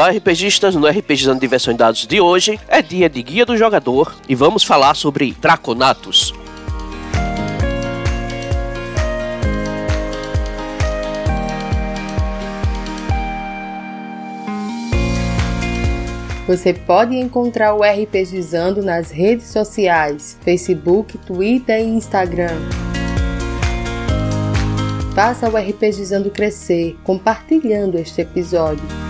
Olá, RPGistas! No RPGizando Diversão em Dados de hoje é dia de Guia do Jogador e vamos falar sobre Draconatos. Você pode encontrar o RPGizando nas redes sociais, Facebook, Twitter e Instagram. Faça o RPGizando crescer, compartilhando este episódio.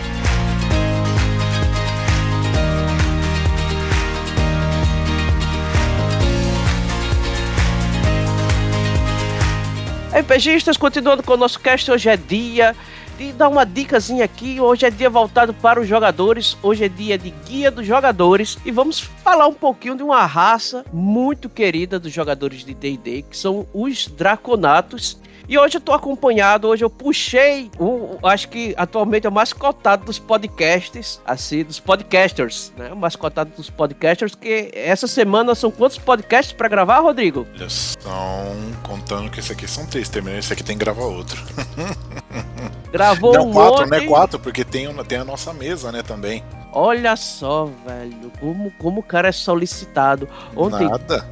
RPGistas, continuando com o nosso cast, hoje é dia de dar uma dicasinha aqui. Hoje é dia voltado para os jogadores. Hoje é dia de guia dos jogadores. E vamos falar um pouquinho de uma raça muito querida dos jogadores de DD, que são os Draconatos. E hoje eu tô acompanhado, hoje eu puxei o, acho que atualmente é o mais cotado dos podcasts, assim, dos podcasters, né? O mais cotado dos podcasters, que essa semana são quantos podcasts para gravar, Rodrigo? São, contando que esse aqui são três, terminando esse aqui tem que gravar outro. Gravou Não, um quatro, monte. né? Quatro, porque tem, tem a nossa mesa, né, também. Olha só, velho, como, como o cara é solicitado. Ontem, Nada.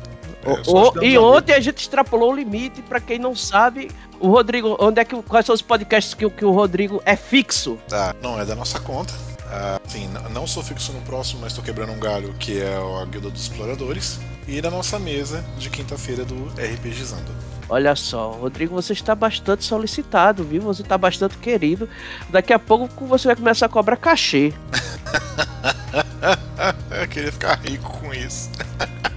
O- É, só o- e ontem a gente extrapolou o limite, pra quem não sabe, o Rodrigo, onde é que quais são os podcasts que, o- que o Rodrigo é fixo? Tá, não é da nossa conta. Ah, sim, não sou fixo no próximo, mas estou quebrando um galho, que é a Guilda dos Exploradores. E da nossa mesa de quinta-feira do RPGizando. Olha só, Rodrigo, você está bastante solicitado, viu? Você está bastante querido. Daqui a pouco você vai começar a cobrar cachê. Eu queria ficar rico com isso.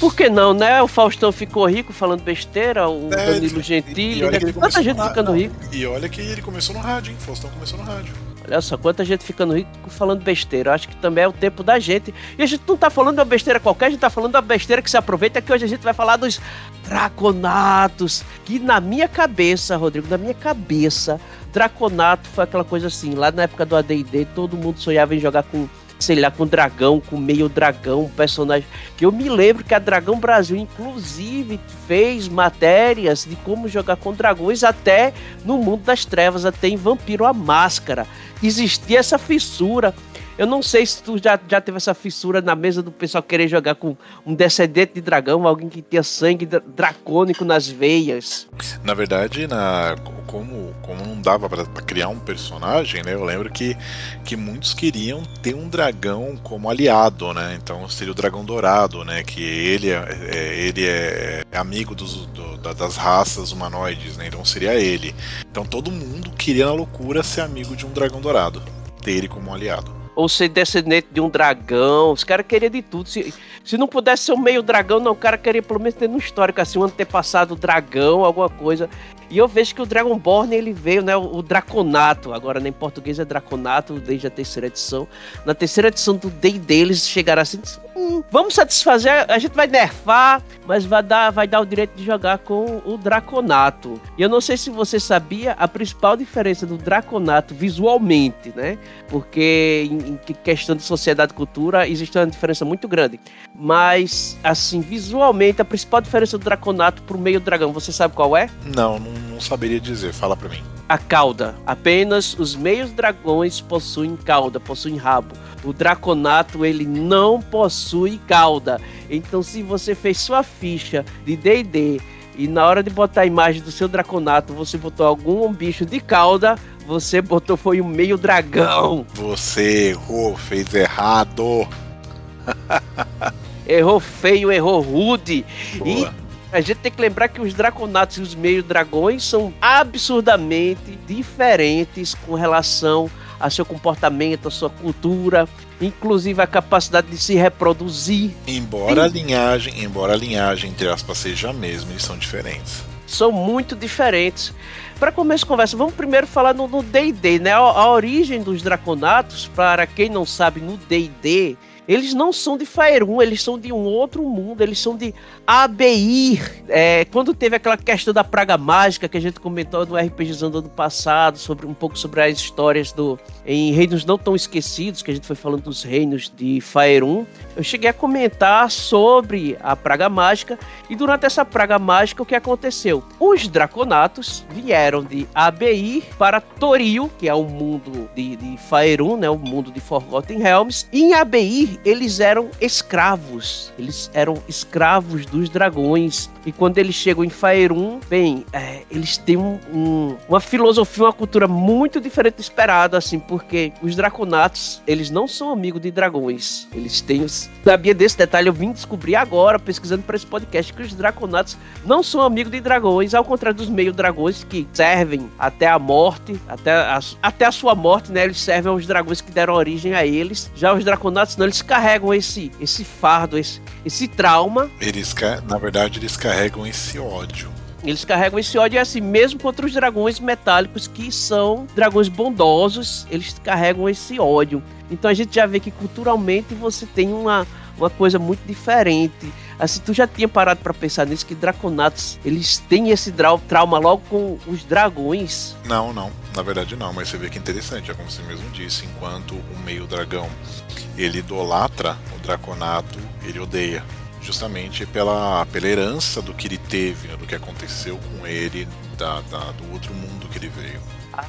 Por que não, né? O Faustão ficou rico falando besteira, o É, Danilo e- Gentili, e olha né? gente na- ficando rico. E olha que ele começou no rádio, hein? Faustão começou no rádio. Olha só, quanta gente ficando rico falando besteira. Eu acho que também é o tempo da gente. E a gente não tá falando de uma besteira qualquer, a gente tá falando de uma besteira que se aproveita, que hoje a gente vai falar dos Draconatos. Que na minha cabeça, Rodrigo, na minha cabeça, Draconato foi aquela coisa assim, lá na época do AD&D, todo mundo sonhava em jogar com, sei lá, com dragão, com meio dragão, personagem... Que eu me lembro que a Dragão Brasil, inclusive, fez matérias de como jogar com dragões até no mundo das trevas, até em Vampiro a Máscara. Existia essa fissura. Eu não sei se tu já, já teve essa fissura na mesa do pessoal querer jogar com um descendente de dragão, alguém que tinha sangue dra- dracônico nas veias. Na verdade, na, como, como não dava pra criar um personagem, né? Eu lembro que, que muitos queriam ter um dragão como aliado, né? Então seria o dragão dourado, né? Que ele é, é- ele é amigo dos, do- da- das raças humanoides, né? Então seria ele. Então todo mundo queria na loucura ser amigo de um dragão dourado, ter ele como aliado. Ou ser descendente de um dragão. Os caras queriam de tudo. Se, se não pudesse ser um meio dragão, não. O cara queria pelo menos ter no histórico, assim, um antepassado dragão, alguma coisa. E eu vejo que o Dragonborn, ele veio, né? O, Draconato. Agora, né, em português é Draconato, desde a terceira edição. Na terceira edição do D&D, eles chegaram assim... "Hum, vamos satisfazer, a gente vai nerfar, mas vai dar, vai dar o direito de jogar com o Draconato. E eu não sei se você sabia a principal diferença do Draconato visualmente, né? Porque em, em questão de sociedade e cultura existe uma diferença muito grande. Mas, assim, visualmente, a principal diferença do Draconato pro meio dragão, você sabe qual é? Não, não, não saberia dizer. Fala pra mim. A cauda. Apenas os meios dragões possuem cauda, possuem rabo. O Draconato, ele não possui cauda. Então, se você fez sua ficha de D&D e na hora de botar a imagem do seu Draconato, você botou algum bicho de cauda, você botou foi um meio dragão. Você errou, fez errado. Errou feio, errou rude. E Boa. A gente tem que lembrar que os draconatos e os meio dragões são absurdamente diferentes com relação a seu comportamento, a sua cultura, inclusive a capacidade de se reproduzir. Embora a linhagem, embora a linhagem, entre aspas, seja a mesma, eles são diferentes. São muito diferentes. Para começo de conversa, vamos primeiro falar no no D&D, né? A, a origem dos draconatos, para quem não sabe, no D&D, eles não são de Faerun, eles são de um outro mundo, eles são de Abeir. É, quando teve aquela questão da praga mágica que a gente comentou no RPG do ano passado, sobre um pouco sobre as histórias do em Reinos Não Tão Esquecidos, que a gente foi falando dos reinos de Faerun, eu cheguei a comentar sobre a praga mágica e durante essa praga mágica o que aconteceu? Os Draconatos vieram de Abeir para Toril, que é o mundo de, de Faerun, né, o mundo de Forgotten Realms, e em Abeir eles eram escravos, eles eram escravos dos dragões. E quando eles chegam em Faerun, bem, é, eles têm um, um, uma filosofia, uma cultura muito diferente do esperado, assim, porque os Draconatos, eles não são amigos de dragões. Eles têm. Sabia desse detalhe, eu vim descobrir agora, pesquisando para esse podcast, que os Draconatos não são amigos de dragões, ao contrário dos meio-dragões que servem até a morte, até a, até a sua morte, né? Eles servem aos dragões que deram origem a eles. Já os Draconatos, não, eles carregam esse, esse fardo, esse, esse trauma. Eles, na verdade, eles carregam esse ódio. Eles carregam esse ódio assim, mesmo contra os dragões metálicos, que são dragões bondosos, eles carregam esse ódio. Então a gente já vê que culturalmente você tem uma, uma coisa muito diferente. Assim, tu já tinha parado para pensar nisso, que Draconatos, eles têm esse trauma logo com os dragões? Não, não. Na verdade não, mas você vê que interessante, é como você mesmo disse, enquanto o meio dragão, ele idolatra o Draconato, ele odeia justamente pela, pela herança do que ele teve, né, do que aconteceu com ele, da, da, do outro mundo que ele veio.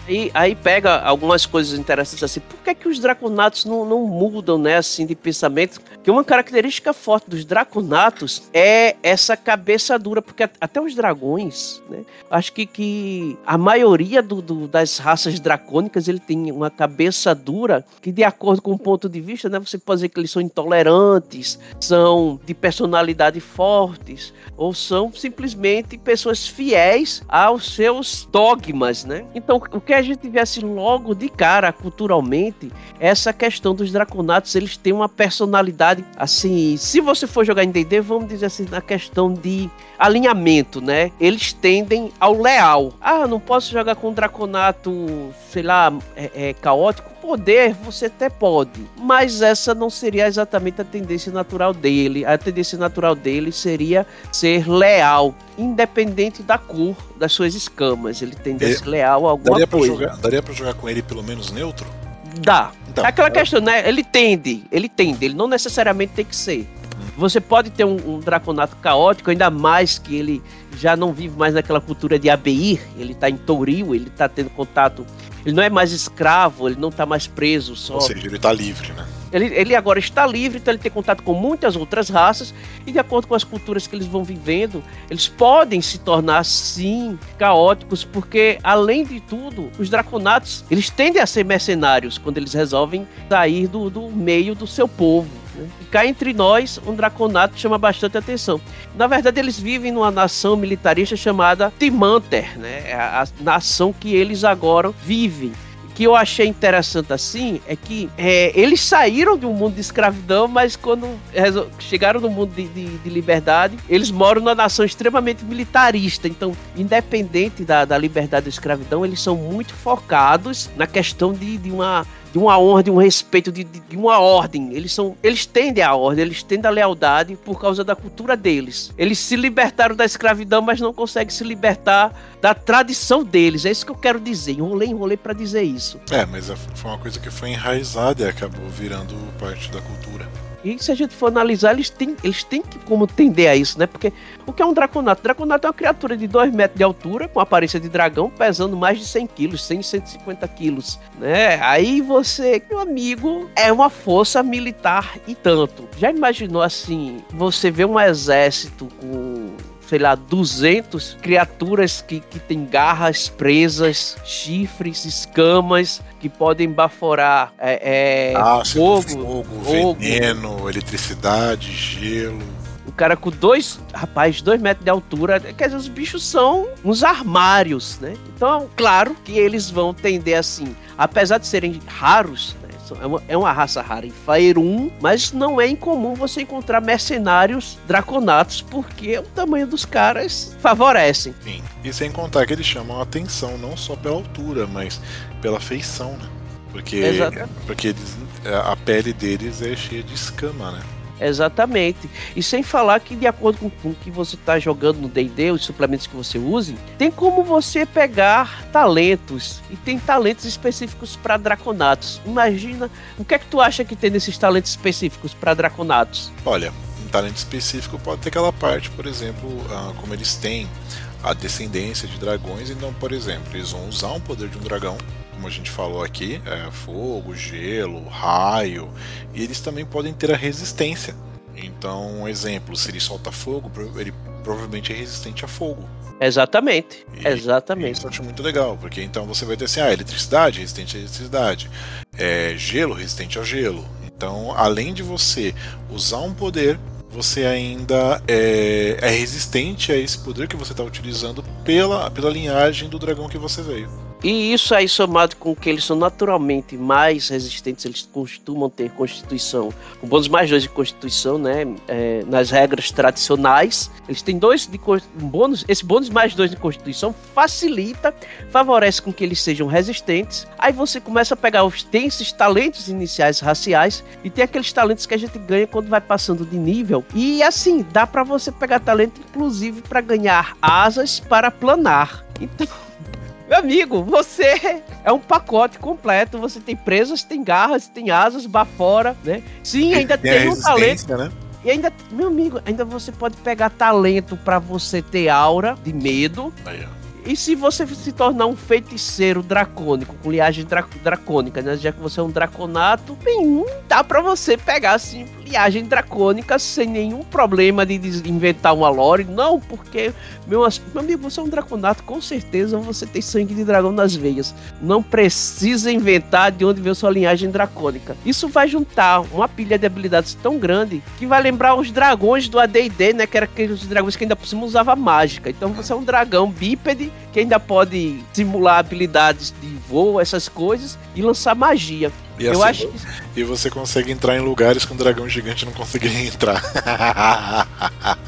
Aí, aí pega algumas coisas interessantes assim. Por que, que os draconatos não, não mudam, né, assim, de pensamento? Que uma característica forte dos draconatos é essa cabeça dura, porque até os dragões, né? Acho que, que a maioria do, do, das raças dracônicas ele tem uma cabeça dura que, de acordo com o ponto de vista, né, você pode dizer que eles são intolerantes, são de personalidade fortes, ou são simplesmente pessoas fiéis aos seus dogmas, né? Então, o que a gente vê assim logo de cara culturalmente é essa questão dos draconatos, eles têm uma personalidade assim, se você for jogar em D&D, vamos dizer assim, na questão de alinhamento, né? Eles tendem ao leal. Ah, não posso jogar com um draconato, sei lá, é, é caótico poder você até pode, mas essa não seria exatamente a tendência natural dele. A tendência natural dele seria ser leal, independente da cor das suas escamas. Ele tende a ser leal a alguma daria coisa. Jogar, daria para jogar com ele pelo menos neutro? Dá. Então, é aquela questão, né? Ele tende, ele tende, ele não necessariamente tem que ser. Você pode ter um, um, draconato caótico, ainda mais que ele já não vive mais naquela cultura de Abeir, ele está em Touril, ele está tendo contato ele não é mais escravo, ele não está mais preso só. Ou seja, ele está livre, né? Ele, ele agora está livre, então ele tem contato com muitas outras raças e de acordo com as culturas que eles vão vivendo, eles podem se tornar sim caóticos, porque além de tudo, os draconatos, eles tendem a ser mercenários quando eles resolvem sair do, do meio do seu povo. E cá entre nós, um draconato chama bastante atenção. Na verdade, eles vivem numa nação militarista chamada Timanter, né? É a, a nação que eles agora vivem que eu achei interessante assim é que é, eles saíram de um mundo de escravidão, mas quando chegaram no mundo de, de, de, liberdade, eles moram numa nação extremamente militarista. Então, independente da, da liberdade da escravidão, eles são muito focados na questão de, de uma de uma honra, de um respeito, de, de, de, uma ordem. Eles são, eles tendem a ordem, eles tendem a lealdade por causa da cultura deles. Eles se libertaram da escravidão, mas não conseguem se libertar da tradição deles. É isso que eu quero dizer. Enrolei, enrolei para dizer isso. É, mas é, foi uma coisa que foi enraizada e acabou virando parte da cultura. E se a gente for analisar, eles têm, eles têm que como tender a isso, né? Porque o que é um Draconato? Draconato é uma criatura de 2 metros de altura, com aparência de dragão, pesando mais de 100 quilos, 100, 150 quilos, né? Aí você, meu amigo, é uma força militar e tanto. Já imaginou assim, você vê um exército com sei lá, 200 criaturas que, que têm garras presas, chifres, escamas, que podem baforar é, é, fogo, fogo, fogo, veneno, eletricidade, gelo. O cara com dois, rapaz, dois metros de altura, quer dizer, os bichos são uns armários, né? Então, claro que eles vão tender assim, apesar de serem raros, é uma, é uma raça rara em Faerun, mas não é incomum você encontrar mercenários draconatos, porque o tamanho dos caras favorecem. Sim. E sem contar que eles chamam a atenção não só pela altura, mas pela feição, né? Porque, porque eles, a pele deles é cheia de escama, né? Exatamente. E sem falar que, de acordo com, o que você está jogando no DD, os suplementos que você use, tem como você pegar talentos. E tem talentos específicos para Draconatos. Imagina, o que é que tu acha que tem nesses talentos específicos para Draconatos? Olha, um talento específico pode ter aquela parte, por exemplo, uh, como eles têm a descendência de dragões, então, por exemplo, eles vão usar um poder de um dragão como a gente falou aqui, é, fogo, gelo, raio, e eles também podem ter a resistência. Então, um exemplo, se ele solta fogo, ele provavelmente é resistente a fogo. Exatamente, e, exatamente. Isso eu acho muito legal, porque então você vai ter assim, ah, eletricidade resistente à eletricidade, é, gelo resistente ao gelo. Então, além de você usar um poder, você ainda é, é resistente a esse poder que você está utilizando pela, pela linhagem do dragão que você veio. E isso aí somado com que eles são naturalmente mais resistentes, eles costumam ter constituição, com bônus mais dois de constituição, né? É, nas regras tradicionais. Eles têm dois de um bônus. Esse bônus mais dois de constituição facilita, favorece com que eles sejam resistentes. Aí você começa a pegar os. Tem esses talentos iniciais raciais e tem aqueles talentos que a gente ganha quando vai passando de nível. E assim, dá para você pegar talento, inclusive, para ganhar asas para planar. Então. Meu amigo, você é um pacote completo. Você tem presas, tem garras, tem asas, bafora, né? Sim, ainda tem, tem um talento. Né? E ainda, meu amigo, ainda você pode pegar talento para você ter aura de medo. Aí, e se você se tornar um feiticeiro dracônico, com liagem dra dracônica, né? Já que você é um draconato, bem, dá para você pegar assim liagem dracônica sem nenhum problema de inventar uma lore. Não, porque, meu, meu amigo, você é um draconato, com certeza você tem sangue de dragão nas veias. Não precisa inventar de onde veio sua linhagem dracônica. Isso vai juntar uma pilha de habilidades tão grande que vai lembrar os dragões do AD&D, né? Que eram aqueles dragões que ainda por cima usava mágica. Então você é um dragão bípede que ainda pode simular habilidades de voo, essas coisas, e lançar magia. E, eu assim, acho que... e você consegue entrar em lugares que um dragão gigante não conseguiria entrar.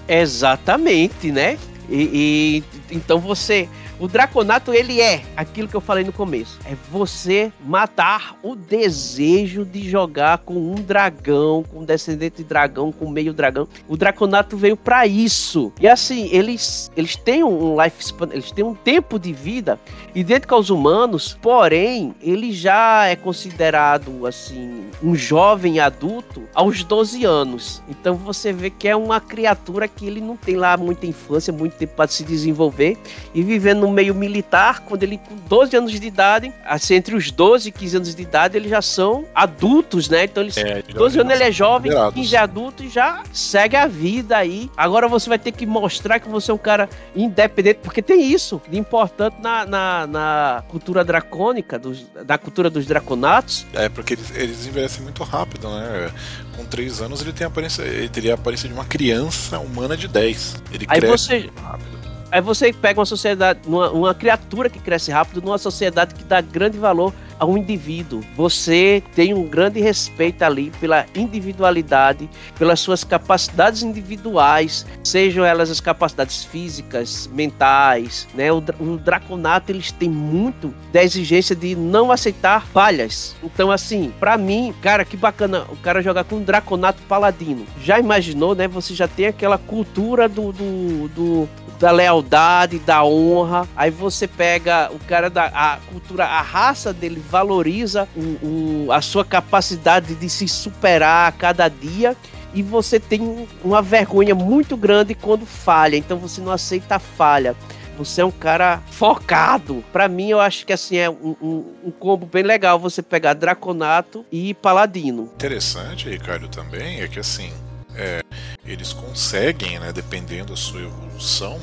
Exatamente, né? E, e, então você o Draconato, ele é aquilo que eu falei no começo. É você matar o desejo de jogar com um dragão, com um descendente de dragão, com meio dragão. O Draconato veio para isso. E assim, eles, eles têm um life span, eles têm um tempo de vida idêntico aos humanos, porém, ele já é considerado, assim, um jovem adulto aos 12 anos. Então você vê que é uma criatura que ele não tem lá muita infância, muito tempo para se desenvolver e vivendo no meio militar, quando ele com 12 anos de idade, assim, entre os 12 e 15 anos de idade, eles já são adultos, né? Então, eles, é, 12 anos ele é jovem, 15 é adulto e já segue a vida aí. Agora você vai ter que mostrar que você é um cara independente, porque tem isso de importante na, na, na cultura dracônica, dos, da cultura dos draconatos. É, porque eles, eles envelhecem muito rápido, né? Com 3 anos ele tem a aparência, ele teria a aparência de uma criança humana de 10. Ele aí cresce você... rápido. Aí você pega uma sociedade, uma, uma criatura que cresce rápido numa sociedade que dá grande valor a um indivíduo. Você tem um grande respeito ali pela individualidade, pelas suas capacidades individuais, sejam elas as capacidades físicas, mentais, né? O, o Draconato eles têm muito da exigência de não aceitar falhas. Então assim, para mim, cara, que bacana o cara jogar com um Draconato Paladino. Já imaginou, né? Você já tem aquela cultura do, do, do da lealdade, da honra. Aí você pega o cara da a cultura, a raça dele valoriza o, o, a sua capacidade de se superar a cada dia e você tem uma vergonha muito grande quando falha, então você não aceita a falha. Você é um cara focado. Para mim, eu acho que assim é um, um, um, combo bem legal você pegar Draconato e Paladino. Interessante, Ricardo, também é que assim é, eles conseguem, né, dependendo da sua evolução,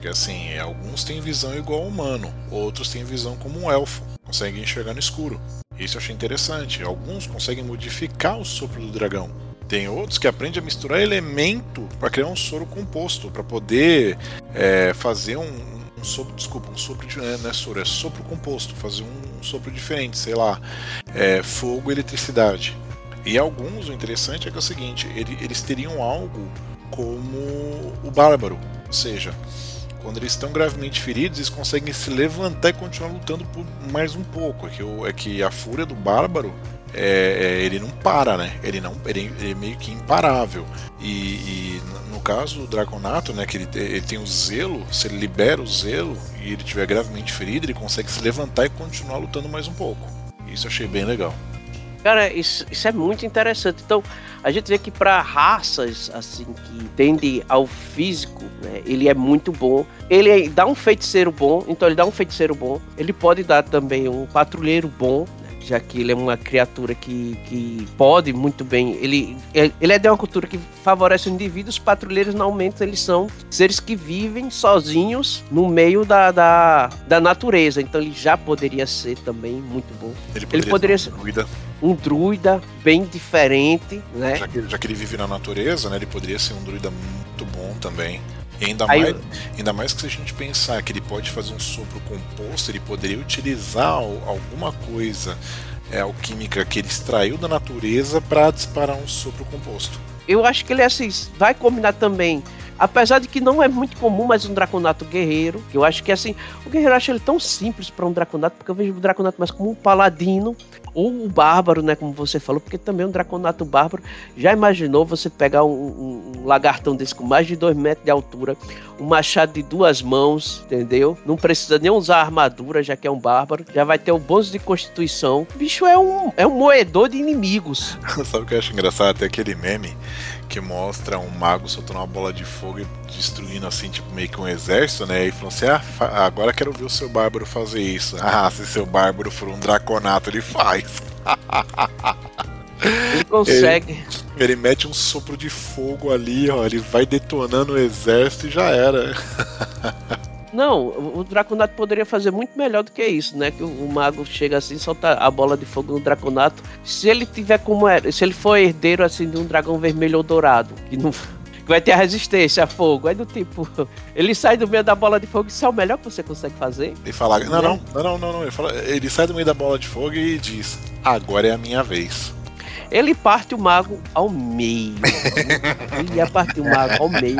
que assim, alguns têm visão igual ao humano, outros têm visão como um elfo, conseguem enxergar no escuro. Isso eu achei interessante. Alguns conseguem modificar o sopro do dragão. Tem outros que aprendem a misturar elemento para criar um soro composto, para poder é, fazer um, um sopro, desculpa, um sopro de, não é soro, é sopro composto, fazer um, um sopro diferente, sei lá, é, fogo e eletricidade. E alguns, o interessante é que é o seguinte, ele, eles teriam algo como o bárbaro, ou seja, quando eles estão gravemente feridos, eles conseguem se levantar e continuar lutando por mais um pouco. É que, o, é que a fúria do bárbaro é, é, ele não para, né? Ele não ele, ele é meio que imparável. E, e, no caso do Draconato, né, que ele, ele tem o zelo, se ele libera o zelo e ele estiver gravemente ferido, ele consegue se levantar e continuar lutando mais um pouco. Isso eu achei bem legal. Cara, isso, isso é muito interessante. Então, a gente vê que para raças assim que tendem ao físico, né, ele é muito bom. Ele dá um feiticeiro bom, então ele dá um feiticeiro bom. Ele pode dar também um patrulheiro bom, já que ele é uma criatura que, que pode muito bem. Ele, ele é de uma cultura que favorece o indivíduo. Os patrulheiros, normalmente, eles são seres que vivem sozinhos no meio da, da, da natureza. Então, ele já poderia ser também muito bom. Ele poderia, ele poderia ser. Um druida. Um druida bem diferente, né? Já que, já que ele vive na natureza, né? Ele poderia ser um druida muito bom também. E ainda, Aí, mais, ainda mais que se a gente pensar que ele pode fazer um sopro composto, ele poderia utilizar alguma coisa é, alquímica que ele extraiu da natureza para disparar um sopro composto. Eu acho que ele assim, vai combinar também Apesar de que não é muito comum, mas um Draconato guerreiro, que eu acho que assim, o guerreiro eu acho ele tão simples para um Draconato, porque eu vejo o Draconato mais como um paladino, ou o bárbaro, né, como você falou, porque também um Draconato bárbaro. Já imaginou você pegar um, um, lagartão desse com mais de 2 metros de altura, um machado de duas mãos, entendeu? Não precisa nem usar armadura, já que é um bárbaro, já vai ter o bônus de constituição. O bicho é um, é um moedor de inimigos. Sabe o que eu acho engraçado? Tem aquele meme que mostra um mago soltando uma bola de fogo e destruindo assim, tipo, meio que um exército, né? E falou assim: ah, agora quero ver o seu bárbaro fazer isso. Ah, se seu bárbaro for um draconato, ele faz. Ele consegue. Ele, ele, mete um sopro de fogo ali, ó. Ele vai detonando o exército e já era. Não, o Draconato poderia fazer muito melhor do que isso, né? Que o, mago chega assim, solta a bola de fogo no Draconato. Se ele tiver como é, se ele for herdeiro assim de um dragão vermelho ou dourado, que não vai ter a resistência a fogo. Aí do tipo, ele sai do meio da bola de fogo, isso é o melhor que você consegue fazer. E fala, não, não, não, não, não, não. Ele, fala, ele sai do meio da bola de fogo e diz: Agora é a minha vez. Ele parte o mago ao meio. ele ia partir o mago ao meio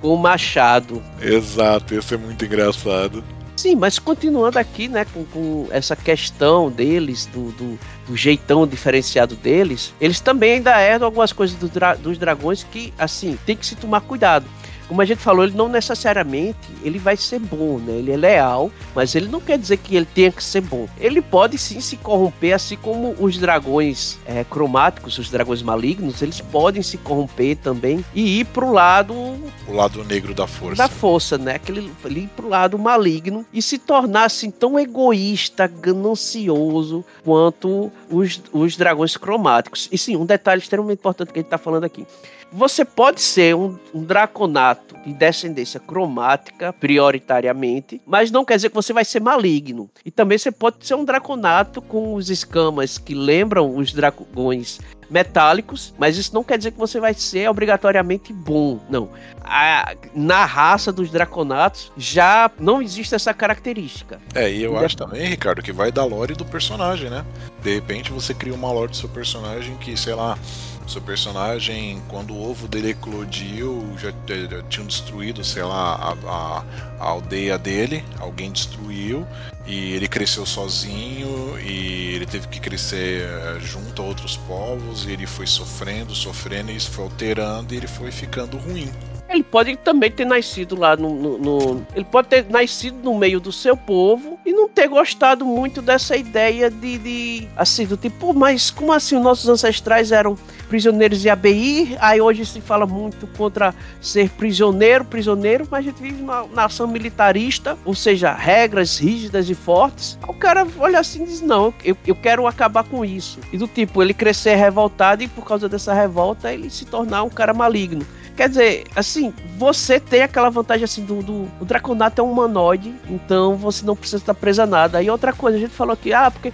com o machado. Exato, isso é muito engraçado. Sim, mas continuando aqui, né, com, com essa questão deles, do, do, do, jeitão diferenciado deles, eles também ainda herdam algumas coisas do dra dos dragões que, assim, tem que se tomar cuidado como a gente falou, ele não necessariamente ele vai ser bom, né? Ele é leal, mas ele não quer dizer que ele tenha que ser bom. Ele pode sim se corromper, assim como os dragões é, cromáticos, os dragões malignos, eles podem se corromper também e ir pro lado o lado negro da força. Da força, né? Aquele ele ir pro lado maligno e se tornar assim tão egoísta, ganancioso quanto os, os dragões cromáticos. E sim, um detalhe extremamente importante que a gente tá falando aqui. Você pode ser um, um, draconato de descendência cromática, prioritariamente, mas não quer dizer que você vai ser maligno. E também você pode ser um draconato com os escamas que lembram os dragões metálicos, mas isso não quer dizer que você vai ser obrigatoriamente bom. Não. A, na raça dos draconatos já não existe essa característica. É, e eu acho também, Ricardo, que vai da lore do personagem, né? De repente você cria uma lore do seu personagem que, sei lá seu personagem, quando o ovo dele eclodiu, já, já tinham destruído, sei lá, a, a, a, aldeia dele, alguém destruiu, e ele cresceu sozinho, e ele teve que crescer eh, junto a outros povos, e ele foi sofrendo, sofrendo, e isso foi alterando, e ele foi ficando ruim. Ele pode também ter nascido lá no, no, no, Ele pode ter nascido no meio do seu povo e não ter gostado muito dessa ideia de. de assim, do tipo, mas como assim? Os nossos ancestrais eram prisioneiros de ABI, aí hoje se fala muito contra ser prisioneiro, prisioneiro, mas a gente vive numa nação militarista, ou seja, regras rígidas e fortes. O cara olha assim e diz: Não, eu, eu quero acabar com isso. E do tipo, ele crescer revoltado e por causa dessa revolta ele se tornar um cara maligno. Quer dizer, assim, você tem aquela vantagem assim do, do o Draconato é um humanoide, então você não precisa estar preso a nada. E outra coisa, a gente falou aqui, ah, porque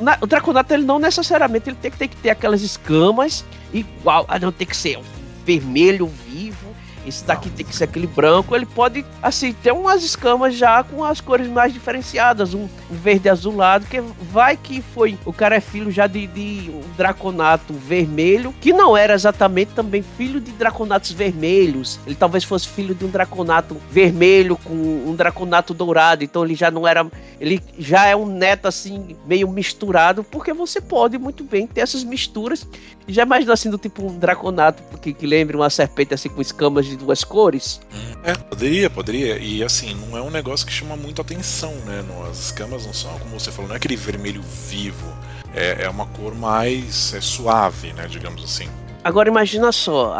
na, o Draconato ele não necessariamente ele tem que ter, que ter aquelas escamas igual, ah, não tem que ser vermelho vivo. Esse daqui tem que ser aquele branco, ele pode, assim, ter umas escamas já com as cores mais diferenciadas, um, verde azulado, que vai que foi, o cara é filho já de, de um draconato vermelho, que não era exatamente também filho de draconatos vermelhos, ele talvez fosse filho de um draconato vermelho com um draconato dourado, então ele já não era, ele já é um neto assim, meio misturado, porque você pode muito bem ter essas misturas, já imagina assim do tipo um draconato que, que lembra uma serpente assim com escamas de duas cores? É, poderia, poderia. E assim, não é um negócio que chama muito atenção, né? As escamas não são, como você falou, não é aquele vermelho vivo. É, é uma cor mais é suave, né? Digamos assim. Agora imagina só,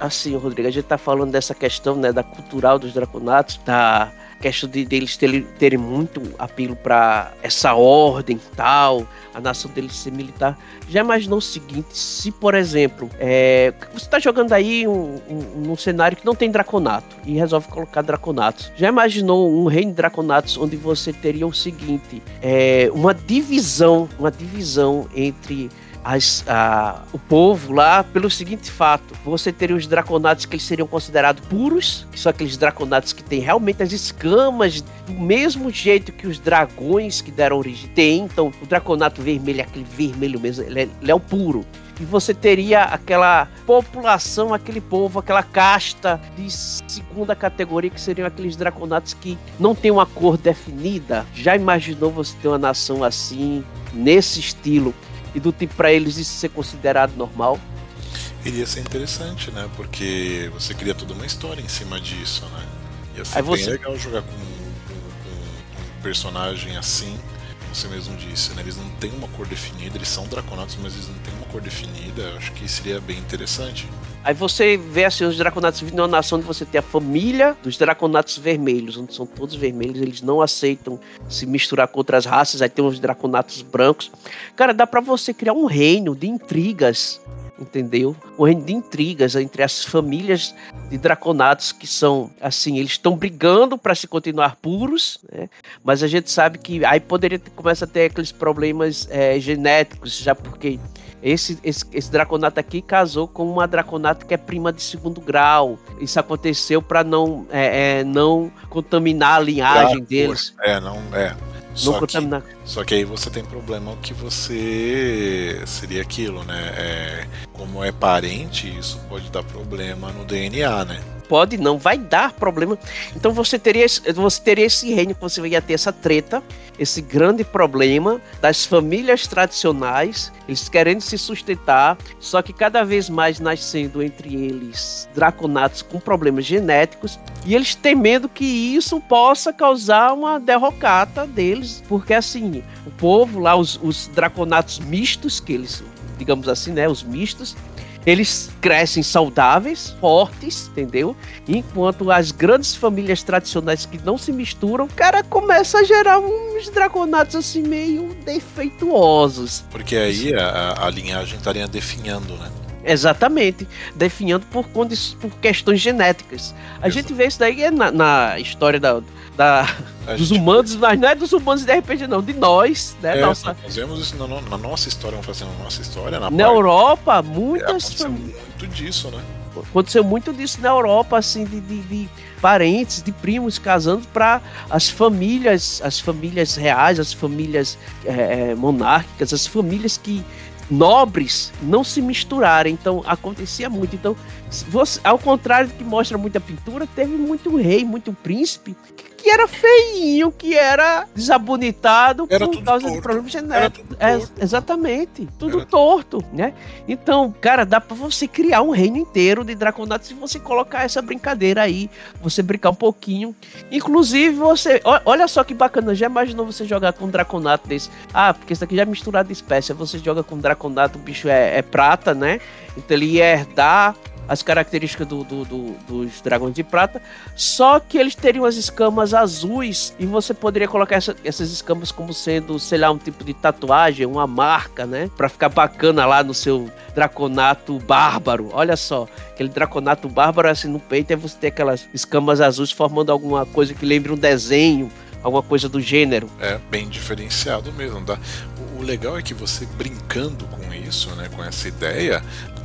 assim, Rodrigo, a gente tá falando dessa questão, né, da cultural dos draconatos, da questão de deles terem, terem muito apelo para essa ordem tal, a nação deles ser militar. Já imaginou o seguinte, se por exemplo, é, você está jogando aí um, um, um, cenário que não tem draconato e resolve colocar draconatos. Já imaginou um reino de draconatos onde você teria o seguinte, é, uma divisão, uma divisão entre as, a, o povo lá pelo seguinte fato: você teria os draconatos que eles seriam considerados puros, que são aqueles draconatos que têm realmente as escamas do mesmo jeito que os dragões que deram origem têm. Então, o draconato vermelho é aquele vermelho mesmo, ele é, ele é o puro e você teria aquela população, aquele povo, aquela casta de segunda categoria que seriam aqueles draconatos que não tem uma cor definida. Já imaginou você ter uma nação assim, nesse estilo? E do tipo para eles isso ser considerado normal. Iria ser interessante, né? Porque você cria toda uma história em cima disso, né? Ia ser Aí bem você... legal jogar com, com, com um personagem assim você mesmo disse, né? Eles não têm uma cor definida, eles são draconatos, mas eles não têm uma cor definida. Eu acho que seria bem interessante. Aí você vê assim, os draconatos vindo uma nação onde você tem a família dos draconatos vermelhos, onde são todos vermelhos, eles não aceitam se misturar com outras raças, aí tem os draconatos brancos. Cara, dá para você criar um reino de intrigas entendeu? Um reino de intrigas entre as famílias de draconatos que são assim, eles estão brigando para se continuar puros, né? Mas a gente sabe que aí poderia começar a ter aqueles problemas é, genéticos, já porque esse, esse, esse, draconato aqui casou com uma draconato que é prima de segundo grau. Isso aconteceu para não, é, é, não contaminar a linhagem deles. É, não é. Só que, só que aí você tem problema que você seria aquilo, né? É, como é parente, isso pode dar problema no DNA, né? pode, não vai dar problema. Então você teria, você teria esse reino que você ia ter essa treta, esse grande problema das famílias tradicionais, eles querendo se sustentar, só que cada vez mais nascendo entre eles draconatos com problemas genéticos e eles temendo que isso possa causar uma derrocata deles, porque assim, o povo lá, os, os draconatos mistos, que eles, digamos assim, né, os mistos, eles crescem saudáveis, fortes, entendeu? Enquanto as grandes famílias tradicionais que não se misturam, cara, começa a gerar uns draconatos assim meio defeituosos. Porque aí a, a linhagem estaria definhando, né? Exatamente, definhando por, por questões genéticas. A Exato. gente vê isso daí na, na história da, da, dos gente... humanos, mas não é dos humanos de RPG, não, de nós, né? É, nossa... Nós vemos isso na, na, nossa história, vamos fazer na nossa história. Na, na Europa, muitas. É, muito disso, né? Aconteceu muito disso na Europa, assim, de, de, de parentes, de primos casando para as famílias, as famílias reais, as famílias é, monárquicas, as famílias que nobres não se misturarem. Então acontecia muito. Então, você, ao contrário do que mostra muita pintura, teve muito rei, muito príncipe que era feinho, que era desabonitado era por causa torto. de problemas genéticos. É, exatamente, tudo era... torto, né? Então, cara, dá pra você criar um reino inteiro de Draconatos se você colocar essa brincadeira aí, você brincar um pouquinho. Inclusive, você. Olha só que bacana, já imaginou você jogar com um Draconato desse? Ah, porque isso aqui já é misturado de espécie. Você joga com um Draconato, o bicho é, é prata, né? Então ele ia herdar as características do, do, do, dos dragões de prata, só que eles teriam as escamas azuis e você poderia colocar essa, essas escamas como sendo, sei lá, um tipo de tatuagem, uma marca, né? Pra ficar bacana lá no seu draconato bárbaro. Olha só, aquele draconato bárbaro assim no peito, é você ter aquelas escamas azuis formando alguma coisa que lembre um desenho alguma coisa do gênero. É bem diferenciado mesmo. Tá? O legal é que você brincando com isso, né, com essa ideia,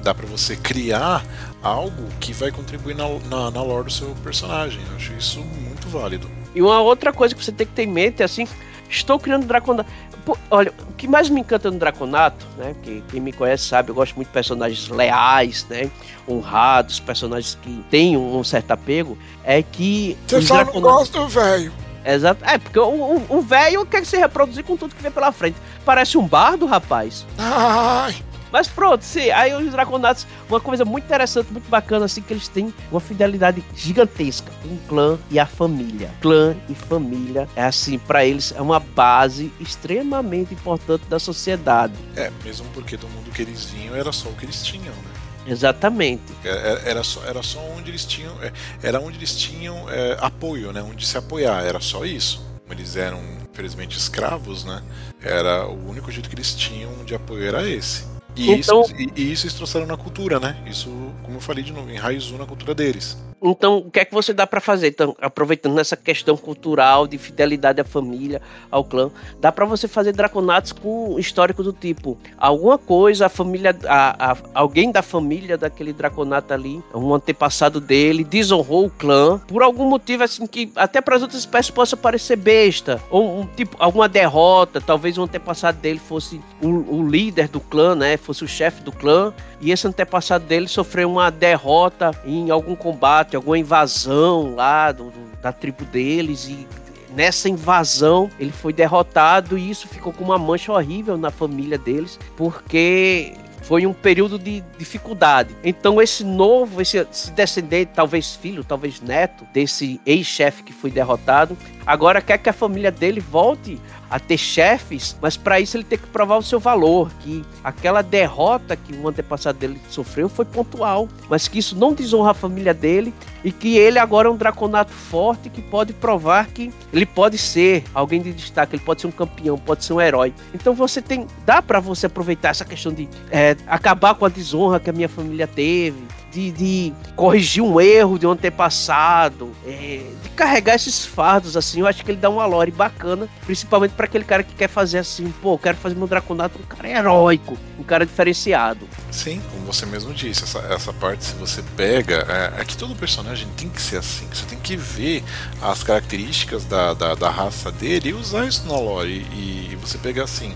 dá para você criar algo que vai contribuir na, na, na lore do seu personagem. Eu acho isso muito válido. E uma outra coisa que você tem que ter em mente é assim: estou criando Draconato. Pô, olha, o que mais me encanta no Draconato, né? Que quem me conhece sabe, eu gosto muito de personagens leais, né? Honrados, personagens que têm um certo apego. É que. Você só Draconato... não gosta, velho. Exato. É, porque o velho quer se reproduzir com tudo que vem pela frente. Parece um bardo, rapaz. Ai. Mas pronto, sim, aí os Draconatos, uma coisa muito interessante, muito bacana, assim, que eles têm uma fidelidade gigantesca o clã e a família. Clã e família é assim, para eles é uma base extremamente importante da sociedade. É, mesmo porque do mundo que eles vinham era só o que eles tinham, né? Exatamente. Era, é, é, era, só, era só onde eles tinham. É, era onde eles tinham é, apoio, né? Onde se apoiar. Era só isso. Eles eram, infelizmente, escravos, né? Era o único jeito que eles tinham de apoio era esse. E, então, isso, e, e, isso eles trouxeram na cultura, né? Isso, como eu falei de novo, enraizou na cultura deles. Então, o que é que você dá para fazer? Então, aproveitando nessa questão cultural de fidelidade à família, ao clã, dá para você fazer draconatos com histórico do tipo alguma coisa, a família, a, a, alguém da família daquele draconato ali, um antepassado dele, desonrou o clã por algum motivo assim que até para as outras espécies possa parecer besta ou um tipo alguma derrota, talvez o antepassado dele fosse o, o líder do clã, né? Fosse o chefe do clã e esse antepassado dele sofreu uma derrota em algum combate, alguma invasão lá do, do, da tribo deles e nessa invasão ele foi derrotado e isso ficou com uma mancha horrível na família deles, porque foi um período de dificuldade. Então esse novo, esse, descendente, talvez filho, talvez neto desse ex-chefe que foi derrotado, agora quer que a família dele volte a ter chefes, mas para isso ele tem que provar o seu valor, que aquela derrota que o antepassado dele sofreu foi pontual, mas que isso não desonra a família dele e que ele agora é um draconato forte que pode provar que ele pode ser alguém de destaque, ele pode ser um campeão, pode ser um herói. Então você tem, dá para você aproveitar essa questão de é, acabar com a desonra que a minha família teve, de, de corrigir um erro de um antepassado, é, de carregar esses fardos, assim, eu acho que ele dá uma lore bacana, principalmente para aquele cara que quer fazer assim, pô, quero fazer meu Draconato um cara heróico, um cara diferenciado. Sim, como você mesmo disse, essa, essa parte, se você pega, é, é que todo personagem tem que ser assim, você tem que ver as características da, da, da raça dele e usar isso na lore, e, e você pegar assim,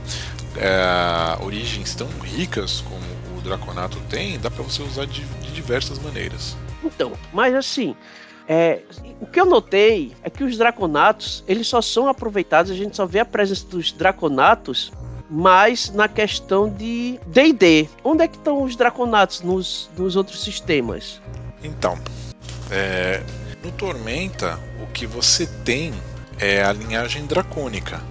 é, origens tão ricas como o Draconato tem, dá para você usar de, de diversas maneiras. Então, mas assim, é, o que eu notei é que os draconatos, eles só são aproveitados, a gente só vê a presença dos draconatos mais na questão de D&D. Onde é que estão os draconatos nos, nos outros sistemas? Então, é, no Tormenta, o que você tem é a linhagem dracônica.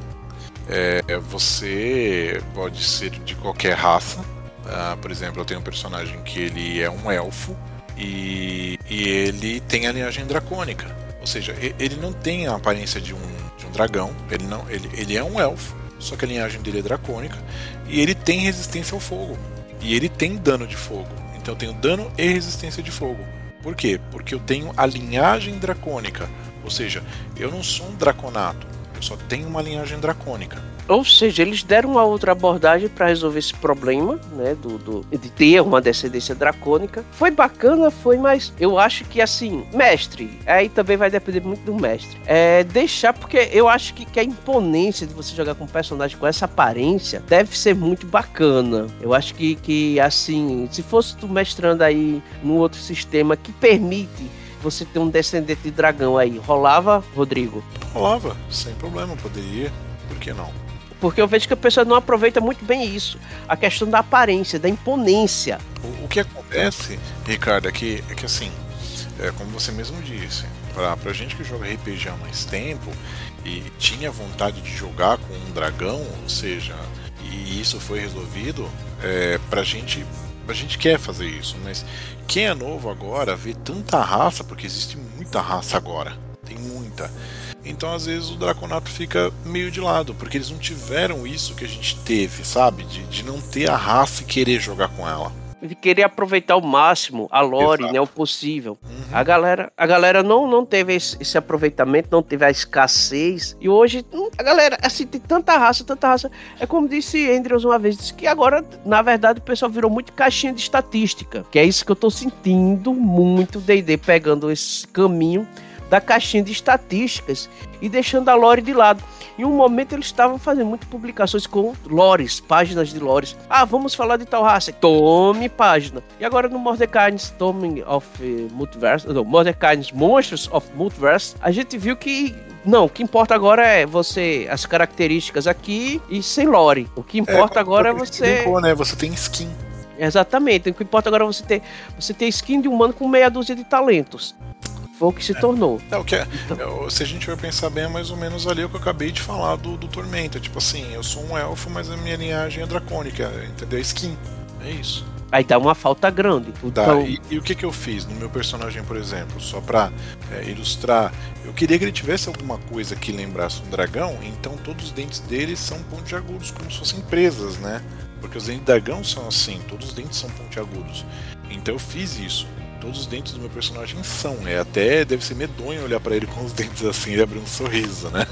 É, você pode ser de qualquer raça, Uh, por exemplo, eu tenho um personagem que ele é um elfo e, e ele tem a linhagem dracônica. Ou seja, ele não tem a aparência de um, de um dragão, ele, não, ele, ele é um elfo, só que a linhagem dele é dracônica e ele tem resistência ao fogo. E ele tem dano de fogo. Então eu tenho dano e resistência de fogo. Por quê? Porque eu tenho a linhagem dracônica. Ou seja, eu não sou um draconato, eu só tenho uma linhagem dracônica. Ou seja, eles deram uma outra abordagem para resolver esse problema, né? Do, do, de ter uma descendência dracônica. Foi bacana, foi, mas eu acho que assim, mestre, aí também vai depender muito do mestre. É deixar, porque eu acho que, que a imponência de você jogar com um personagem com essa aparência deve ser muito bacana. Eu acho que, que assim, se fosse tu mestrando aí num outro sistema que permite você ter um descendente de dragão aí, rolava, Rodrigo? Rolava, sem problema, poderia. Por que não? Porque eu vejo que a pessoa não aproveita muito bem isso. A questão da aparência, da imponência. O, o que acontece, Ricardo, é que, é que assim, é, como você mesmo disse, pra, pra gente que joga RPG há mais tempo e tinha vontade de jogar com um dragão, ou seja, e isso foi resolvido, é, pra gente. A gente quer fazer isso, mas quem é novo agora vê tanta raça, porque existe muita raça agora. Tem muita. Então, às vezes, o Draconato fica meio de lado, porque eles não tiveram isso que a gente teve, sabe? De, de não ter a raça e querer jogar com ela. De querer aproveitar ao máximo a lore, Exato. né? O possível. Uhum. A galera, a galera não, não teve esse, esse, aproveitamento, não teve a escassez. E hoje, A galera, assim, tem tanta raça, tanta raça. É como disse Andrews uma vez, disse que agora, na verdade, o pessoal virou muito caixinha de estatística. Que é isso que eu tô sentindo muito D&D pegando esse caminho da caixinha de estatísticas e deixando a lore de lado. Em um momento eles estavam fazendo muitas publicações com lores, páginas de lores. Ah, vamos falar de tal raça. Tome página. E agora no Mordecai's Toming of Multiverse, não, Mordecai's Monsters of Multiverse, a gente viu que não, o que importa agora é você, as características aqui e sem lore. O que importa é, agora é você. Brincou, né? Você tem skin. Exatamente. O que importa agora é você ter, você ter skin de humano com meia dúzia de talentos. Foi o que se é. tornou. É, o que é, então. é, se a gente vai pensar bem, é mais ou menos ali o que eu acabei de falar do, do Tormenta. Tipo assim, eu sou um elfo, mas a minha linhagem é dracônica, entendeu? Skin. É isso. Aí dá uma falta grande. Então... E, e, o que, que eu fiz no meu personagem, por exemplo? Só pra é, ilustrar, eu queria que ele tivesse alguma coisa que lembrasse um dragão, então todos os dentes dele são pontiagudos, como se fossem presas, né? Porque os dentes de dragão são assim, todos os dentes são pontiagudos. Então eu fiz isso todos os dentes do meu personagem são. É até deve ser medonho olhar para ele com os dentes assim e abrir um sorriso, né?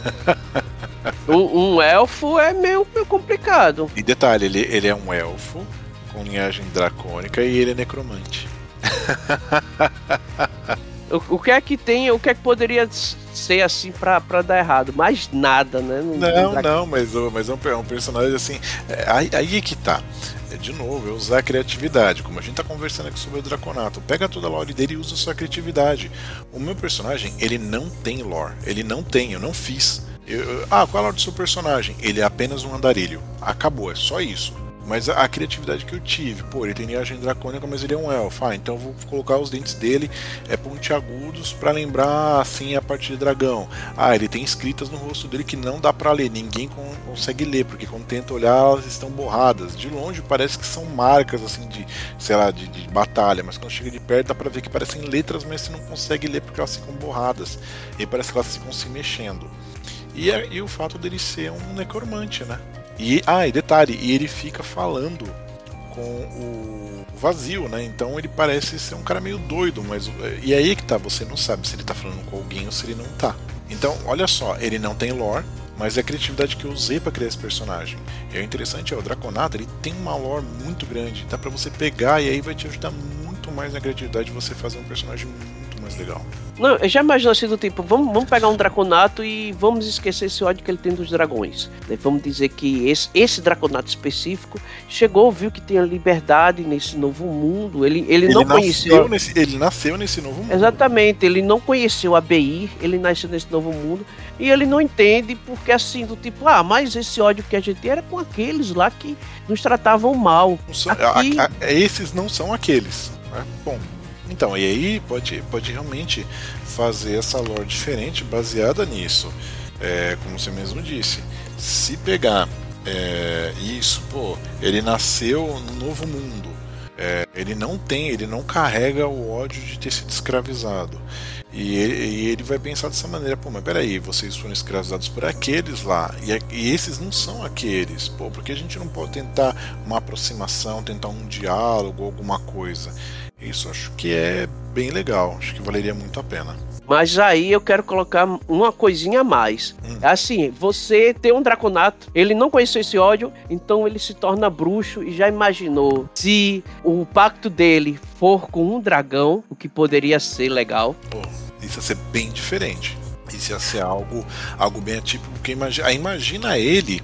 um, um, elfo é meio, meio, complicado. E detalhe, ele, ele é um elfo com linhagem dracônica e ele é necromante. o, o que é que tem, o que é que poderia ser assim pra, pra dar errado? Mais nada, né? Não, não, não mas, mas é um, é um personagem assim. É, aí, aí é que tá de novo, é usar a criatividade. Como a gente está conversando aqui sobre o Draconato, pega toda a lore dele e usa a sua criatividade. O meu personagem, ele não tem lore. Ele não tem, eu não fiz. Eu, eu, ah, qual é a lore do seu personagem? Ele é apenas um andarilho. Acabou, é só isso. Mas a, a, criatividade que eu tive, pô, ele tem linhagem dracônica, mas ele é um elfo. Ah, então eu vou colocar os dentes dele é pontiagudos para lembrar assim a parte de dragão. Ah, ele tem escritas no rosto dele que não dá para ler, ninguém con consegue ler, porque quando tenta olhar elas estão borradas. De longe parece que são marcas assim de, sei lá, de, de batalha, mas quando chega de perto dá para ver que parecem letras, mas você não consegue ler porque elas ficam borradas. E parece que elas ficam se mexendo. E, é, e o fato dele ser um necromante, né? E, ah, e detalhe, e ele fica falando com o vazio, né? Então ele parece ser um cara meio doido, mas. E aí que tá, você não sabe se ele tá falando com alguém ou se ele não tá. Então, olha só, ele não tem lore, mas é a criatividade que eu usei para criar esse personagem. E o interessante é, o Draconata, ele tem uma lore muito grande, dá para você pegar e aí vai te ajudar muito mais na criatividade de você fazer um personagem mais legal. Não, eu já imagino assim do tipo, vamos, vamos pegar um Draconato e vamos esquecer esse ódio que ele tem dos dragões. Né? Vamos dizer que esse, esse Draconato específico chegou, viu que tem a liberdade nesse novo mundo. Ele, ele, ele não conheceu. Nesse, ele nasceu nesse novo mundo. Exatamente, ele não conheceu a BI, ele nasceu nesse novo mundo. E ele não entende porque assim, do tipo, ah, mas esse ódio que a gente tem era com aqueles lá que nos tratavam mal. Aqui... A, a, esses não são aqueles. Né? Bom, então, e aí pode, pode realmente fazer essa lore diferente baseada nisso. É, como você mesmo disse, se pegar é, isso, pô, ele nasceu no novo mundo. É, ele não tem, ele não carrega o ódio de ter sido escravizado. E ele, e ele, vai pensar dessa maneira, pô, mas peraí, vocês foram escravizados por aqueles lá, e, e, esses não são aqueles, pô, porque a gente não pode tentar uma aproximação, tentar um diálogo, alguma coisa. Isso acho que é bem legal, acho que valeria muito a pena. Mas aí eu quero colocar uma coisinha a mais. Hum. Assim, você tem um draconato, ele não conheceu esse ódio, então ele se torna bruxo e já imaginou se o pacto dele for com um dragão, o que poderia ser legal. Pô, isso ia ser bem diferente. Isso ia ser algo, algo bem atípico, porque imagina, imagina ele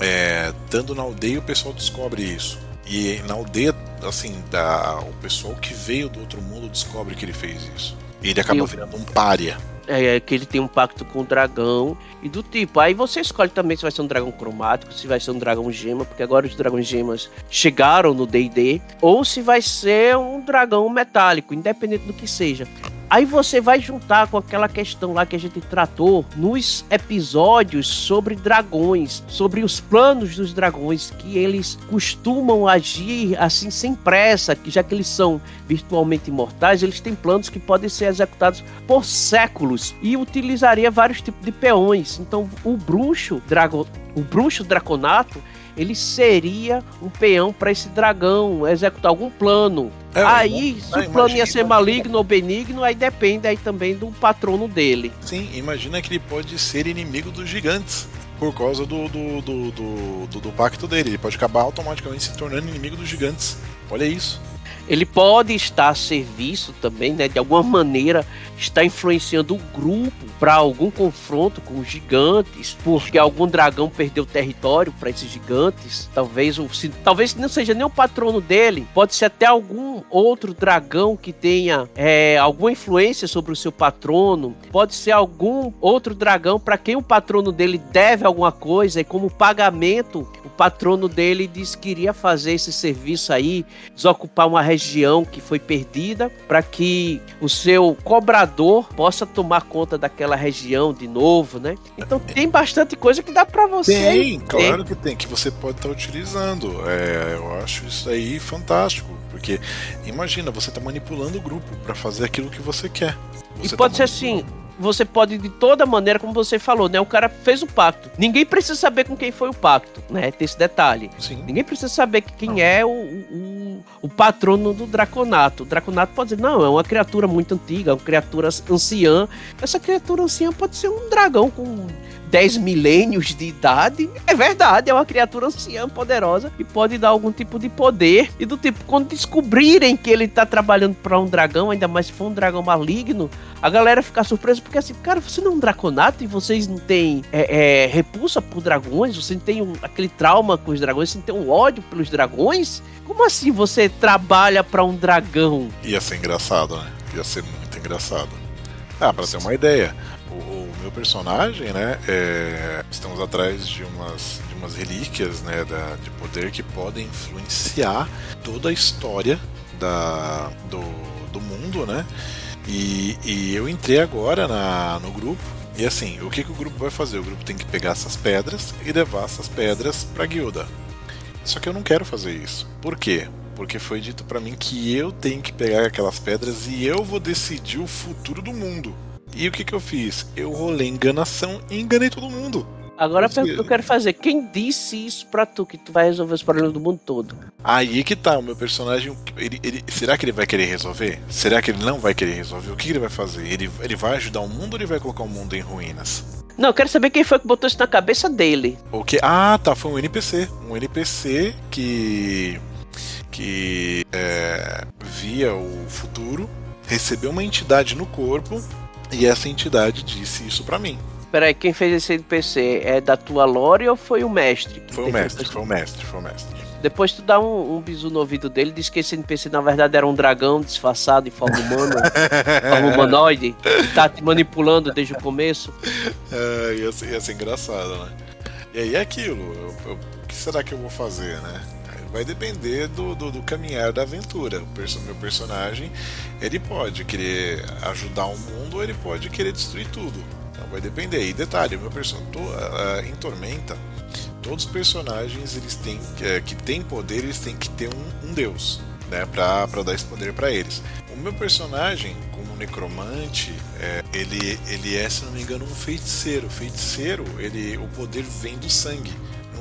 é, dando na aldeia e o pessoal descobre isso. E na aldeia, assim, da, o pessoal que veio do outro mundo descobre que ele fez isso. E ele acaba virando um pária. É, é, que ele tem um pacto com o dragão e do tipo. Aí você escolhe também se vai ser um dragão cromático, se vai ser um dragão gema, porque agora os dragões gemas chegaram no DD, ou se vai ser um dragão metálico, independente do que seja. Aí você vai juntar com aquela questão lá que a gente tratou nos episódios sobre dragões, sobre os planos dos dragões, que eles costumam agir assim sem pressa, que já que eles são virtualmente imortais, eles têm planos que podem ser executados por séculos e utilizaria vários tipos de peões. Então, o bruxo drago, o bruxo draconato ele seria um peão para esse dragão executar algum plano. É, aí, se o plano ia ser maligno ou benigno, aí depende aí também do patrono dele. Sim, imagina que ele pode ser inimigo dos gigantes. por causa do do, do, do, do, do pacto dele. Ele pode acabar automaticamente se tornando inimigo dos gigantes. Olha isso. Ele pode estar a serviço também, né? De alguma maneira está influenciando o grupo para algum confronto com os gigantes, porque algum dragão perdeu território para esses gigantes. Talvez, se, talvez não seja nem o patrono dele, pode ser até algum outro dragão que tenha é, alguma influência sobre o seu patrono. Pode ser algum outro dragão para quem o patrono dele deve alguma coisa e como pagamento o patrono dele disse que iria fazer esse serviço aí, desocupar uma região que foi perdida para que o seu cobrador possa tomar conta daquela região de novo, né? Então tem bastante coisa que dá para você. Tem, claro que tem, que você pode estar tá utilizando. É, eu acho isso aí fantástico, porque imagina, você está manipulando o grupo para fazer aquilo que você quer. Você e pode tá ser assim, você pode de toda maneira, como você falou, né? O cara fez o pacto. Ninguém precisa saber com quem foi o pacto, né? Tem esse detalhe. Sim. Ninguém precisa saber quem é o, o, o, patrono do Draconato. O Draconato pode dizer, não, é uma criatura muito antiga, uma criatura anciã. Essa criatura anciã pode ser um dragão com 10 milênios de idade. É verdade, é uma criatura anciã poderosa e pode dar algum tipo de poder. E do tipo, quando descobrirem que ele tá trabalhando para um dragão, ainda mais se for um dragão maligno, a galera fica surpresa porque assim, cara, você não é um draconato e vocês não têm é, é, repulsa por dragões, você não tem um, aquele trauma com os dragões, você não tem um ódio pelos dragões? Como assim você trabalha para um dragão? Ia ser engraçado, né? Ia ser muito engraçado. Ah, pra ter uma ideia, personagem, né, é, estamos atrás de umas, de umas relíquias, né, da, de poder que podem influenciar toda a história da, do, do mundo, né, e, e eu entrei agora na, no grupo e assim, o que, que o grupo vai fazer? O grupo tem que pegar essas pedras e levar essas pedras para guilda. Só que eu não quero fazer isso. Por quê? Porque foi dito para mim que eu tenho que pegar aquelas pedras e eu vou decidir o futuro do mundo. E o que, que eu fiz? Eu rolei enganação e enganei todo mundo. Agora a pergunta que eu quero fazer: quem disse isso pra tu que tu vai resolver os problemas do mundo todo? Aí que tá, o meu personagem. Ele, ele, será que ele vai querer resolver? Será que ele não vai querer resolver? O que ele vai fazer? Ele, ele vai ajudar o mundo ou ele vai colocar o mundo em ruínas? Não, eu quero saber quem foi que botou isso na cabeça dele. O que? Ah, tá, foi um NPC. Um NPC que. que. É, via o futuro, recebeu uma entidade no corpo e essa entidade disse isso para mim. Peraí, quem fez esse NPC é da tua lore ou foi o mestre? Foi o mestre, foi o mestre, foi o mestre. Depois tu dá um, um bisu no ouvido dele, diz que esse NPC na verdade era um dragão disfarçado em forma humana, forma humanoide, que tá te manipulando desde o começo. É, ia ser, ia ser engraçado, né? E aí é aquilo, eu, eu, o que será que eu vou fazer, né? Vai depender do, do, do, caminhar da aventura. O perso meu personagem, ele pode querer ajudar o mundo ou ele pode querer destruir tudo. Então vai depender. E detalhe, meu personagem uh, em Tormenta, todos os personagens eles têm uh, que têm poder, eles têm que ter um, um deus, né, para dar esse poder para eles. O meu personagem, como necromante, é, ele, ele é, se não me engano, um feiticeiro. Feiticeiro, ele, o poder vem do sangue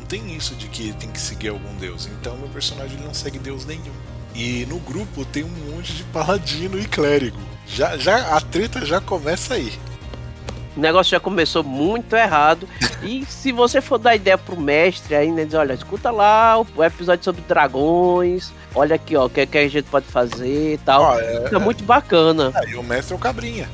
tem isso de que tem que seguir algum deus. Então meu personagem não segue deus nenhum. E no grupo tem um monte de paladino e clérigo. Já, já a treta já começa aí. O negócio já começou muito errado. E se você for dar ideia pro mestre né? Diz, olha, escuta lá o episódio sobre dragões. Olha aqui, ó, o que, que a gente pode fazer e tal. Ah, é, é, muito bacana. É, e o mestre é o cabrinha.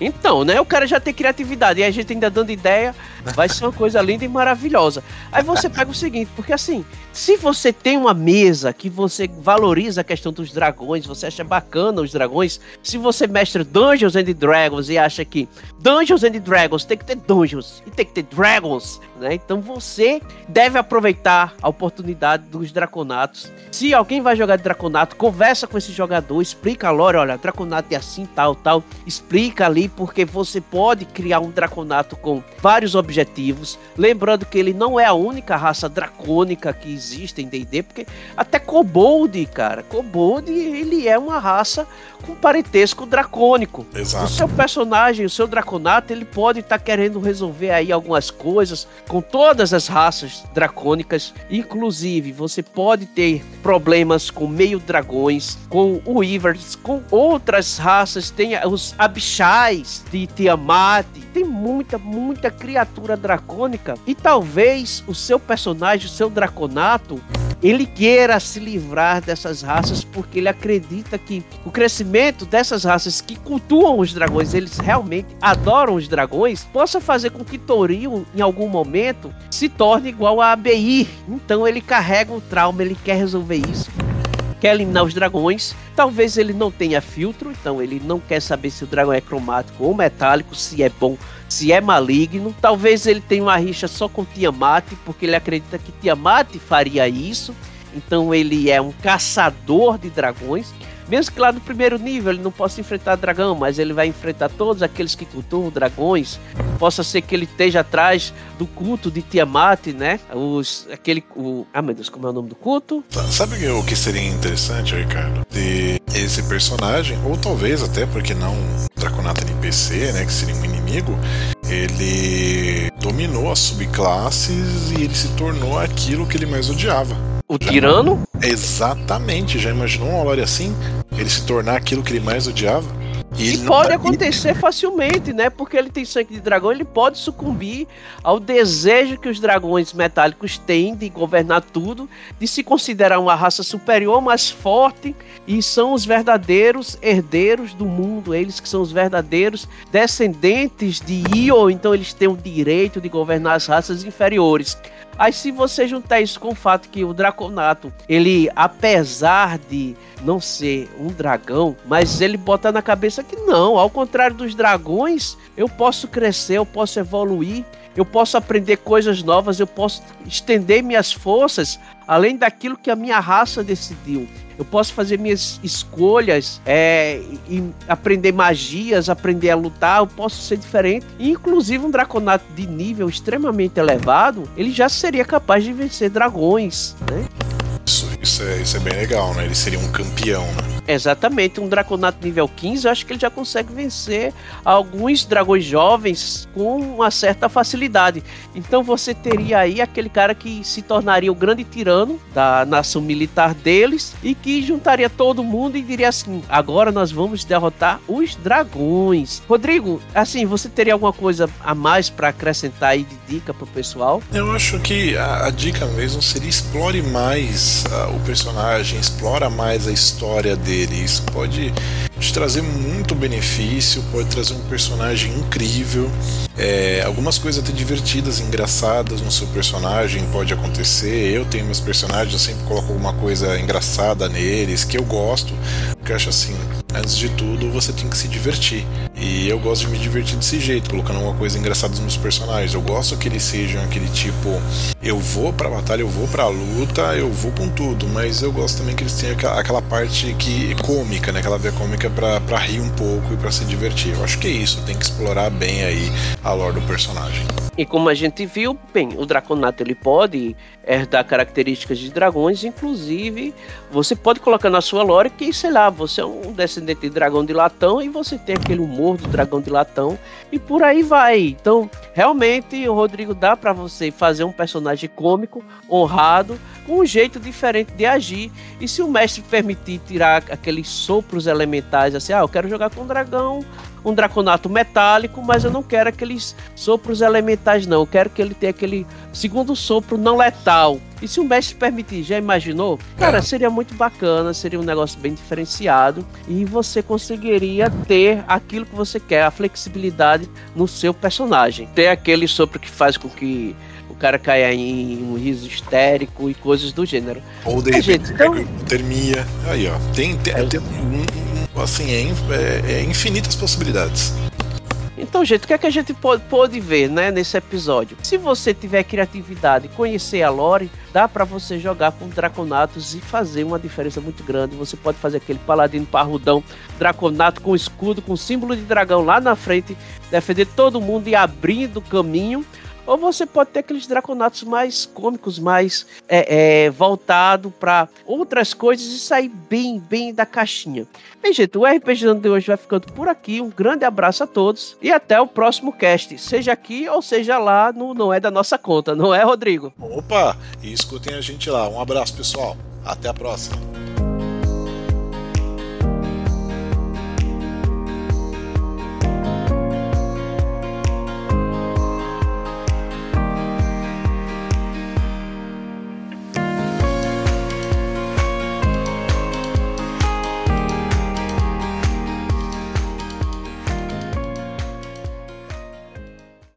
Então, né? O cara já tem criatividade e a gente ainda dando ideia, vai ser uma coisa linda e maravilhosa. Aí você pega o seguinte, porque assim, se você tem uma mesa que você valoriza a questão dos dragões, você acha bacana os dragões, se você mestre Dungeons and Dragons e acha que Dungeons and Dragons tem que ter dungeons e tem que ter dragons, né? Então você deve aproveitar a oportunidade dos draconatos. Se alguém vai jogar draconato, conversa com esse jogador, explica a lore, olha, draconato é assim, tal, tal, explica ali porque você pode criar um draconato com vários objetivos, lembrando que ele não é a única raça dracônica que existe existe em D&D, porque até Kobold, cara, Kobold, ele é uma raça com parentesco dracônico. Exato. O seu personagem, o seu, dra Draconato ele pode estar tá querendo resolver aí algumas coisas com todas as raças dracônicas, inclusive você pode ter problemas com meio dragões, com o Weavers, com outras raças, tem os Abishais de Tiamat, tem muita, muita criatura dracônica e talvez o seu personagem, o seu Draconato, ele queira se livrar dessas raças porque ele acredita que o crescimento dessas raças que cultuam os dragões, eles realmente adoram os dragões, possa fazer com que Toril, em algum momento, se torne igual a ABI. Então ele carrega um trauma, ele quer resolver isso quer eliminar os dragões. Talvez ele não tenha filtro, então ele não quer saber se o dragão é cromático ou metálico, se é bom, se é maligno. Talvez ele tenha uma rixa só com Tiamat, porque ele acredita que Tiamat faria isso. Então ele é um caçador de dragões. Mesmo que lá no primeiro nível ele não possa enfrentar dragão, mas ele vai enfrentar todos aqueles que cultuam dragões. Possa ser que ele esteja atrás do culto de Tiamat, né? Os, aquele, o, ah meu Deus, como é o nome do culto? Sabe o que seria interessante, Ricardo? De esse personagem, ou talvez até porque não Draconato NPC, né? Que seria um inimigo, ele dominou as subclasses e ele se tornou aquilo que ele mais odiava. O já tirano? Exatamente. Já imaginou um Olório assim? Ele se tornar aquilo que ele mais odiava? E, e pode acontecer facilmente, né? Porque ele tem sangue de dragão, ele pode sucumbir ao desejo que os dragões metálicos têm de governar tudo, de se considerar uma raça superior, mais forte, e são os verdadeiros herdeiros do mundo, eles que são os verdadeiros descendentes de Io, então eles têm o direito de governar as raças inferiores. Aí se você juntar isso com o fato que o Draconato, ele, apesar de não ser um dragão, mas ele bota na cabeça que não, ao contrário dos dragões, eu posso crescer, eu posso evoluir, eu posso aprender coisas novas, eu posso estender minhas forças além daquilo que a minha raça decidiu eu posso fazer minhas escolhas é, aprender magias, aprender a lutar, eu posso ser diferente. Inclusive, um draconato de nível extremamente elevado, ele já seria capaz de vencer dragões, né? Isso, isso, é, isso é bem legal, né? Ele seria um campeão, né? Exatamente, um Draconato nível 15, eu acho que ele já consegue vencer alguns dragões jovens com uma certa facilidade. Então você teria aí aquele cara que se tornaria o grande tirano da nação militar deles e que juntaria todo mundo e diria assim: agora nós vamos derrotar os dragões. Rodrigo, assim, você teria alguma coisa a mais para acrescentar aí de dica pro pessoal? Eu acho que a, a dica mesmo seria explore mais uh, o personagem, explora mais a história dele. Isso pode te trazer muito benefício, pode trazer um personagem incrível. É, algumas coisas até divertidas, engraçadas no seu personagem pode acontecer. Eu tenho meus personagens, eu sempre coloco alguma coisa engraçada neles, que eu gosto, porque eu acho assim, antes de tudo, você tem que se divertir. E eu gosto de me divertir desse jeito, colocando alguma coisa engraçada nos meus personagens. Eu gosto que eles sejam aquele tipo, eu vou pra batalha, eu vou pra luta, eu vou com tudo, mas eu gosto também que eles tenham aquela parte que cômica, né? Aquela via cômica pra, pra rir um pouco e pra se divertir. Eu acho que é isso, tem que explorar bem aí a lore do personagem. E como a gente viu, bem, o Draconato ele pode herdar características de dragões, inclusive você pode colocar na sua lore que, sei lá, você é um descendente de dragão de latão e você tem aquele humor do dragão de latão e por aí vai. Então, realmente, o Rodrigo dá para você fazer um personagem cômico, honrado, com um jeito diferente de agir. E se o mestre permitir tirar aqueles sopros elementais, assim, ah, eu quero jogar com um dragão um draconato metálico, mas eu não quero aqueles sopros elementais, não. Eu quero que ele tenha aquele segundo sopro não letal. E se o mestre permitir, já imaginou? Cara, é. seria muito bacana, seria um negócio bem diferenciado e você conseguiria ter aquilo que você quer, a flexibilidade no seu personagem. Ter aquele sopro que faz com que o cara caia em um riso histérico e coisas do gênero. Ou de é, repente, gente, então... hipotermia. Aí, ó. Tem, tem, é. tem um, assim, é, é, é infinitas possibilidades. Então, gente, o que é que a gente pode, ver, né, nesse episódio? Se você tiver criatividade e conhecer a lore, dá para você jogar com Draconatos e fazer uma diferença muito grande. Você pode fazer aquele paladino parrudão, Draconato com escudo, com símbolo de dragão lá na frente, defender todo mundo e abrindo caminho ou você pode ter aqueles draconatos mais cômicos, mais é, é, voltado para outras coisas e sair bem, bem da caixinha. Bem, gente, o RPG de hoje vai ficando por aqui. Um grande abraço a todos e até o próximo cast, seja aqui ou seja lá no Não É da Nossa Conta, não é, Rodrigo? Opa! E escutem a gente lá. Um abraço, pessoal. Até a próxima.